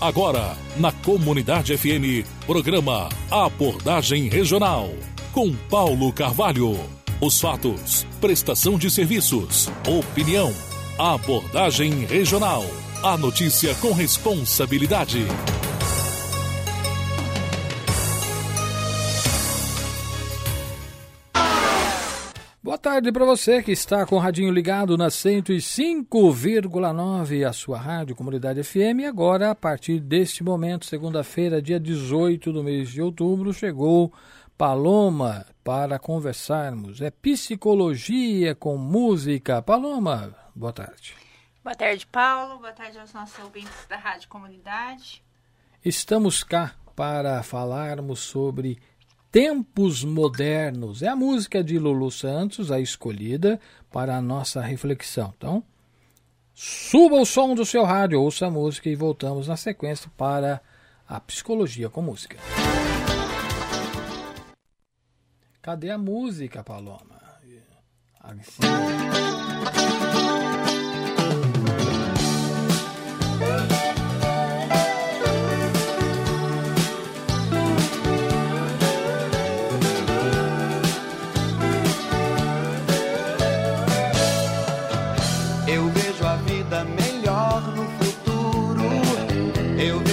Agora, na Comunidade FM, programa Abordagem Regional. Com Paulo Carvalho. Os fatos, prestação de serviços, opinião. Abordagem Regional. A notícia com responsabilidade. Tarde para você que está com o radinho ligado na 105,9, a sua rádio Comunidade FM. E agora, a partir deste momento, segunda-feira, dia 18 do mês de outubro, chegou Paloma para conversarmos. É psicologia com música. Paloma, boa tarde. Boa tarde, Paulo. Boa tarde aos nossos ouvintes da Rádio Comunidade. Estamos cá para falarmos sobre Tempos Modernos. É a música de Lulu Santos, a escolhida para a nossa reflexão. Então, suba o som do seu rádio, ouça a música e voltamos na sequência para a psicologia com música. Cadê a música, Paloma? Assim. Eu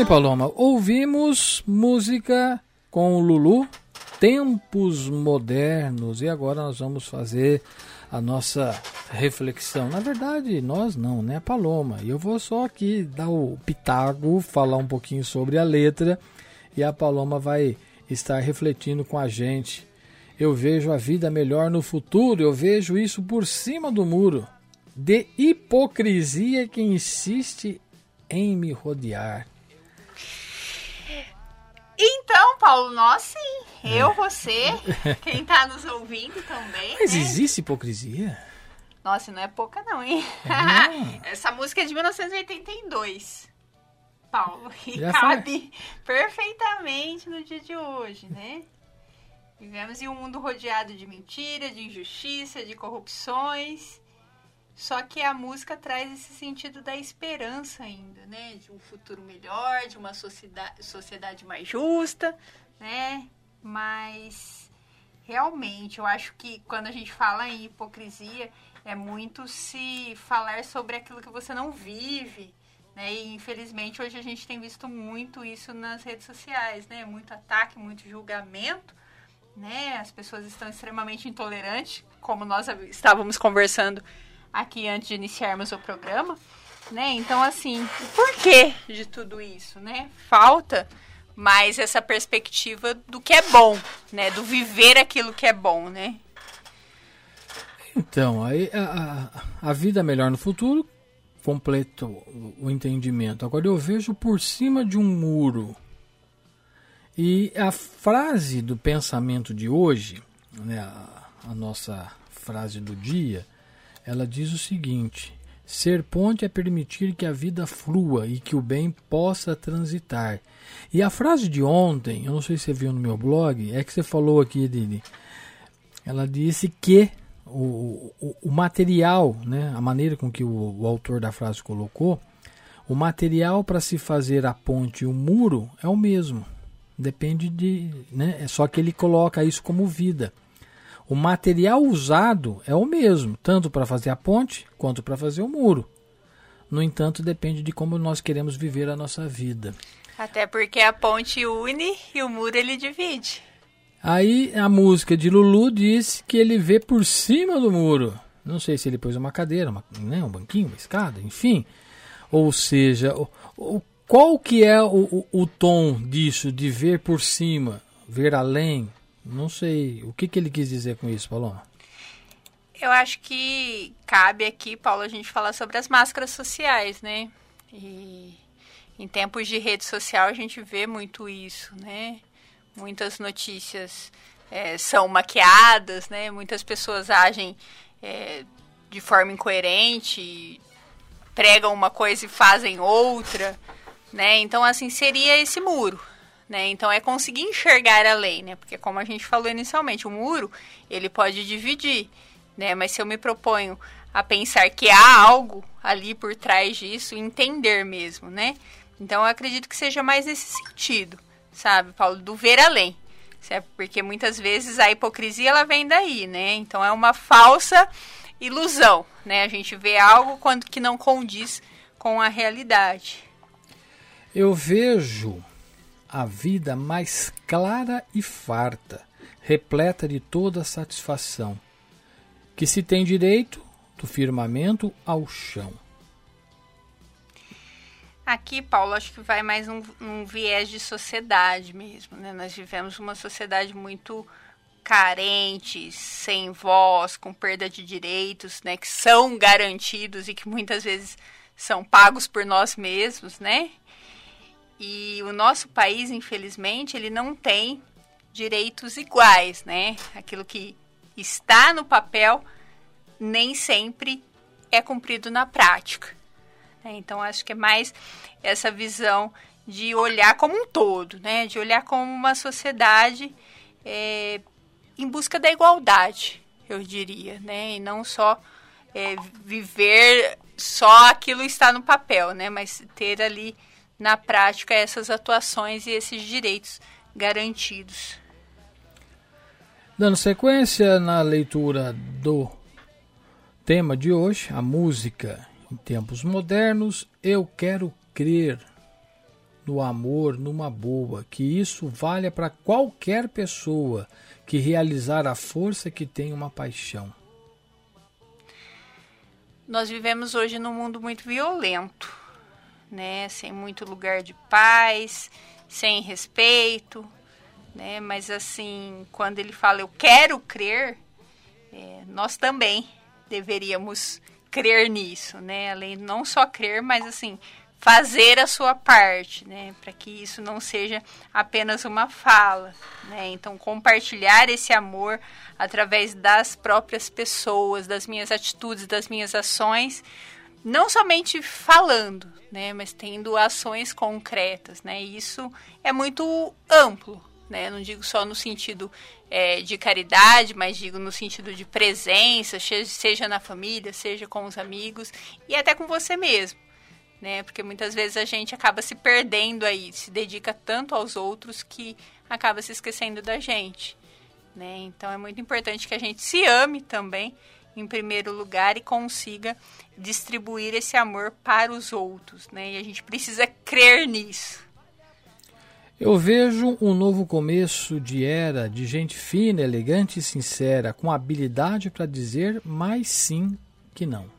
bem, Paloma. Ouvimos música com o Lulu, Tempos Modernos, e agora nós vamos fazer a nossa reflexão. Na verdade, nós não, né, Paloma? E eu vou só aqui dar o pitago, falar um pouquinho sobre a letra, e a Paloma vai estar refletindo com a gente. Eu vejo a vida melhor no futuro, eu vejo isso por cima do muro. De hipocrisia que insiste em me rodear. Então, Paulo, nós sim. Eu, você, quem está nos ouvindo também. Mas né? existe hipocrisia? Nossa, não é pouca não, hein? É. Essa música é de 1982. Paulo, e Já cabe perfeitamente no dia de hoje, né? Vivemos em um mundo rodeado de mentira, de injustiça, de corrupções. Só que a música traz esse sentido da esperança ainda, né? De um futuro melhor, de uma sociedade, mais justa, né? Mas realmente eu acho que quando a gente fala em hipocrisia, é muito se falar sobre aquilo que você não vive, né? E infelizmente hoje a gente tem visto muito isso nas redes sociais, né? Muito ataque, muito julgamento, né? As pessoas estão extremamente intolerantes, como nós estávamos conversando aqui antes de iniciarmos o programa, né? Então, assim, por que de tudo isso, né? Falta mais essa perspectiva do que é bom, né? Do viver aquilo que é bom, né? Então, aí a, a, a vida melhor no futuro, completo o entendimento. Agora eu vejo por cima de um muro. E a frase do pensamento de hoje, né, a, a nossa frase do dia, ela diz o seguinte: Ser ponte é permitir que a vida flua e que o bem possa transitar. E a frase de ontem, eu não sei se você viu no meu blog, é que você falou aqui, Dini. Ela disse que o, o, o material, né, a maneira com que o, o autor da frase colocou, o material para se fazer a ponte e o muro é o mesmo. Depende de. Né, é só que ele coloca isso como vida. O material usado é o mesmo, tanto para fazer a ponte quanto para fazer o muro. No entanto, depende de como nós queremos viver a nossa vida. Até porque a ponte une e o muro ele divide. Aí a música de Lulu diz que ele vê por cima do muro. Não sei se ele pôs uma cadeira, uma, né, um banquinho, uma escada, enfim. Ou seja, o, o, qual que é o, o, o tom disso de ver por cima, ver além, não sei. O que, que ele quis dizer com isso, Paloma? Eu acho que cabe aqui, Paulo, a gente falar sobre as máscaras sociais, né? E em tempos de rede social a gente vê muito isso, né? Muitas notícias é, são maquiadas, né? Muitas pessoas agem é, de forma incoerente, pregam uma coisa e fazem outra, né? Então, assim, seria esse muro, né? Então é conseguir enxergar além, né? Porque como a gente falou inicialmente, o muro ele pode dividir, né? Mas se eu me proponho a pensar que há algo ali por trás disso, entender mesmo, né? Então eu acredito que seja mais nesse sentido, sabe, Paulo, do ver além. Certo? Porque muitas vezes a hipocrisia ela vem daí, né? Então é uma falsa ilusão, né? A gente vê algo quando que não condiz com a realidade. Eu vejo a vida mais clara e farta, repleta de toda satisfação, que se tem direito do firmamento ao chão. Aqui, Paulo, acho que vai mais um, um viés de sociedade mesmo. Né? Nós vivemos uma sociedade muito carente, sem voz, com perda de direitos, né? que são garantidos e que muitas vezes são pagos por nós mesmos, né? E o nosso país, infelizmente, ele não tem direitos iguais, né? Aquilo que está no papel nem sempre é cumprido na prática. Né? Então, acho que é mais essa visão de olhar como um todo, né? De olhar como uma sociedade é, em busca da igualdade, eu diria, né? E não só é, viver só aquilo está no papel, né? Mas ter ali na prática essas atuações e esses direitos garantidos. Dando sequência na leitura do tema de hoje, a música em tempos modernos, eu quero crer no amor, numa boa, que isso valha para qualquer pessoa que realizar a força que tem uma paixão. Nós vivemos hoje num mundo muito violento, né? Sem muito lugar de paz, sem respeito, né? Mas assim, quando ele fala eu quero crer, é, nós também deveríamos crer nisso, né? Além não só crer, mas assim fazer a sua parte, né, para que isso não seja apenas uma fala, né? Então compartilhar esse amor através das próprias pessoas, das minhas atitudes, das minhas ações, não somente falando, né, mas tendo ações concretas, né? Isso é muito amplo, né? Não digo só no sentido é, de caridade, mas digo no sentido de presença, seja na família, seja com os amigos e até com você mesmo né? Porque muitas vezes a gente acaba se perdendo aí, se dedica tanto aos outros que acaba se esquecendo da gente, né? Então é muito importante que a gente se ame também em primeiro lugar e consiga distribuir esse amor para os outros, né? E a gente precisa crer nisso. Eu vejo um novo começo de era de gente fina, elegante e sincera, com habilidade para dizer mais sim que não.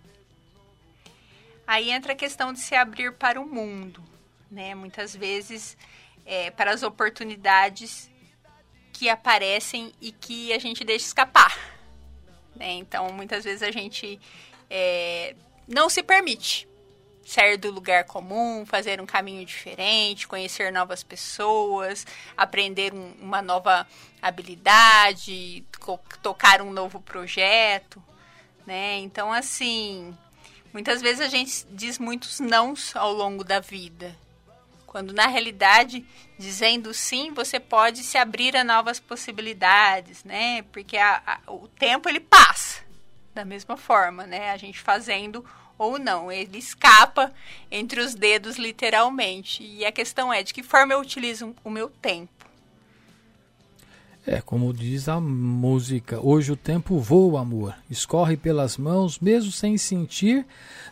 Aí entra a questão de se abrir para o mundo, né? Muitas vezes é, para as oportunidades que aparecem e que a gente deixa escapar. Né? Então, muitas vezes a gente é, não se permite sair do lugar comum, fazer um caminho diferente, conhecer novas pessoas, aprender um, uma nova habilidade, tocar um novo projeto, né? Então, assim, Muitas vezes a gente diz muitos nãos ao longo da vida, quando na realidade, dizendo sim, você pode se abrir a novas possibilidades, né? Porque a, a, o tempo ele passa da mesma forma, né? A gente fazendo ou não, ele escapa entre os dedos literalmente. E a questão é de que forma eu utilizo o meu tempo. É, como diz a música, hoje o tempo voa, amor, escorre pelas mãos, mesmo sem sentir,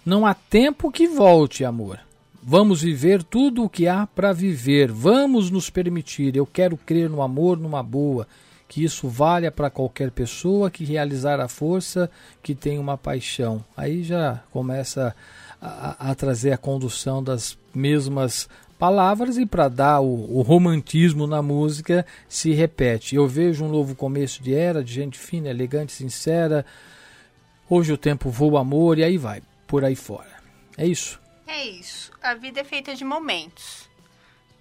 não há tempo que volte, amor. Vamos viver tudo o que há para viver, vamos nos permitir. Eu quero crer no amor, numa boa, que isso valha para qualquer pessoa que realizar a força que tem uma paixão. Aí já começa a, a trazer a condução das mesmas palavras e para dar o, o, romantismo na música se repete. Eu vejo um novo começo de era, de gente fina, elegante, sincera. Hoje o tempo voa amor e aí vai, por aí fora. É isso? É isso. A vida é feita de momentos.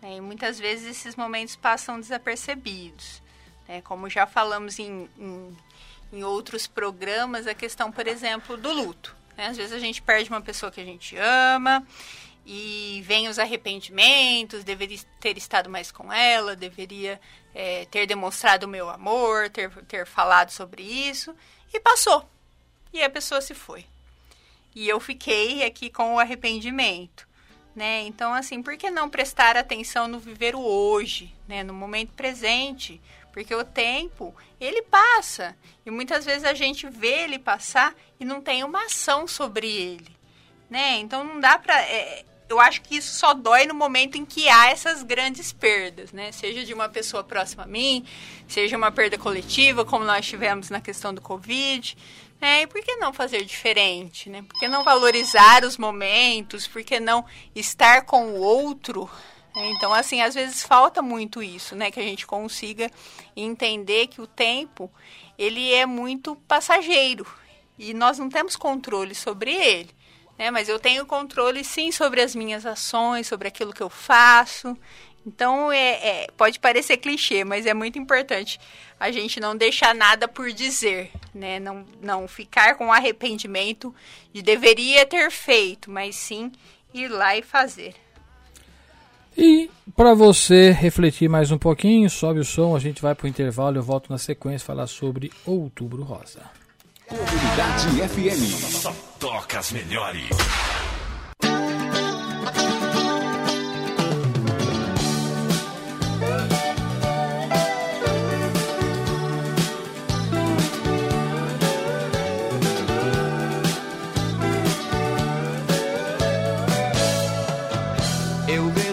Né? E muitas vezes esses momentos passam desapercebidos. Né? Como já falamos em, em, em outros programas, a questão, por exemplo, do luto. Né? Às vezes a gente perde uma pessoa que a gente ama e vem os arrependimentos, deveria ter estado mais com ela, deveria é, ter demonstrado o meu amor, ter, ter falado sobre isso, e passou. E a pessoa se foi. E eu fiquei aqui com o arrependimento. Né? Então, assim, por que não prestar atenção no viver o hoje, né? no momento presente? Porque o tempo, ele passa. E muitas vezes a gente vê ele passar e não tem uma ação sobre ele. Né? Então não dá para é, eu acho que isso só dói no momento em que há essas grandes perdas, né? Seja de uma pessoa próxima a mim, seja uma perda coletiva, como nós tivemos na questão do Covid. Né? E por que não fazer diferente? Né? Por que não valorizar os momentos? Por que não estar com o outro? Né? Então, assim, às vezes falta muito isso, né? Que a gente consiga entender que o tempo, ele é muito passageiro. E nós não temos controle sobre ele né? Mas eu tenho controle sim sobre as minhas ações, sobre aquilo que eu faço. Então é, é, pode parecer clichê, mas é muito importante a gente não deixar nada por dizer, né? Não, não ficar com arrependimento de deveria ter feito, mas sim ir lá e fazer. E para você refletir mais um pouquinho, sobe o som, a gente vai para o intervalo, eu volto na sequência falar sobre Outubro Rosa. Comunidade FM. Só toca as melhores. Eu vejo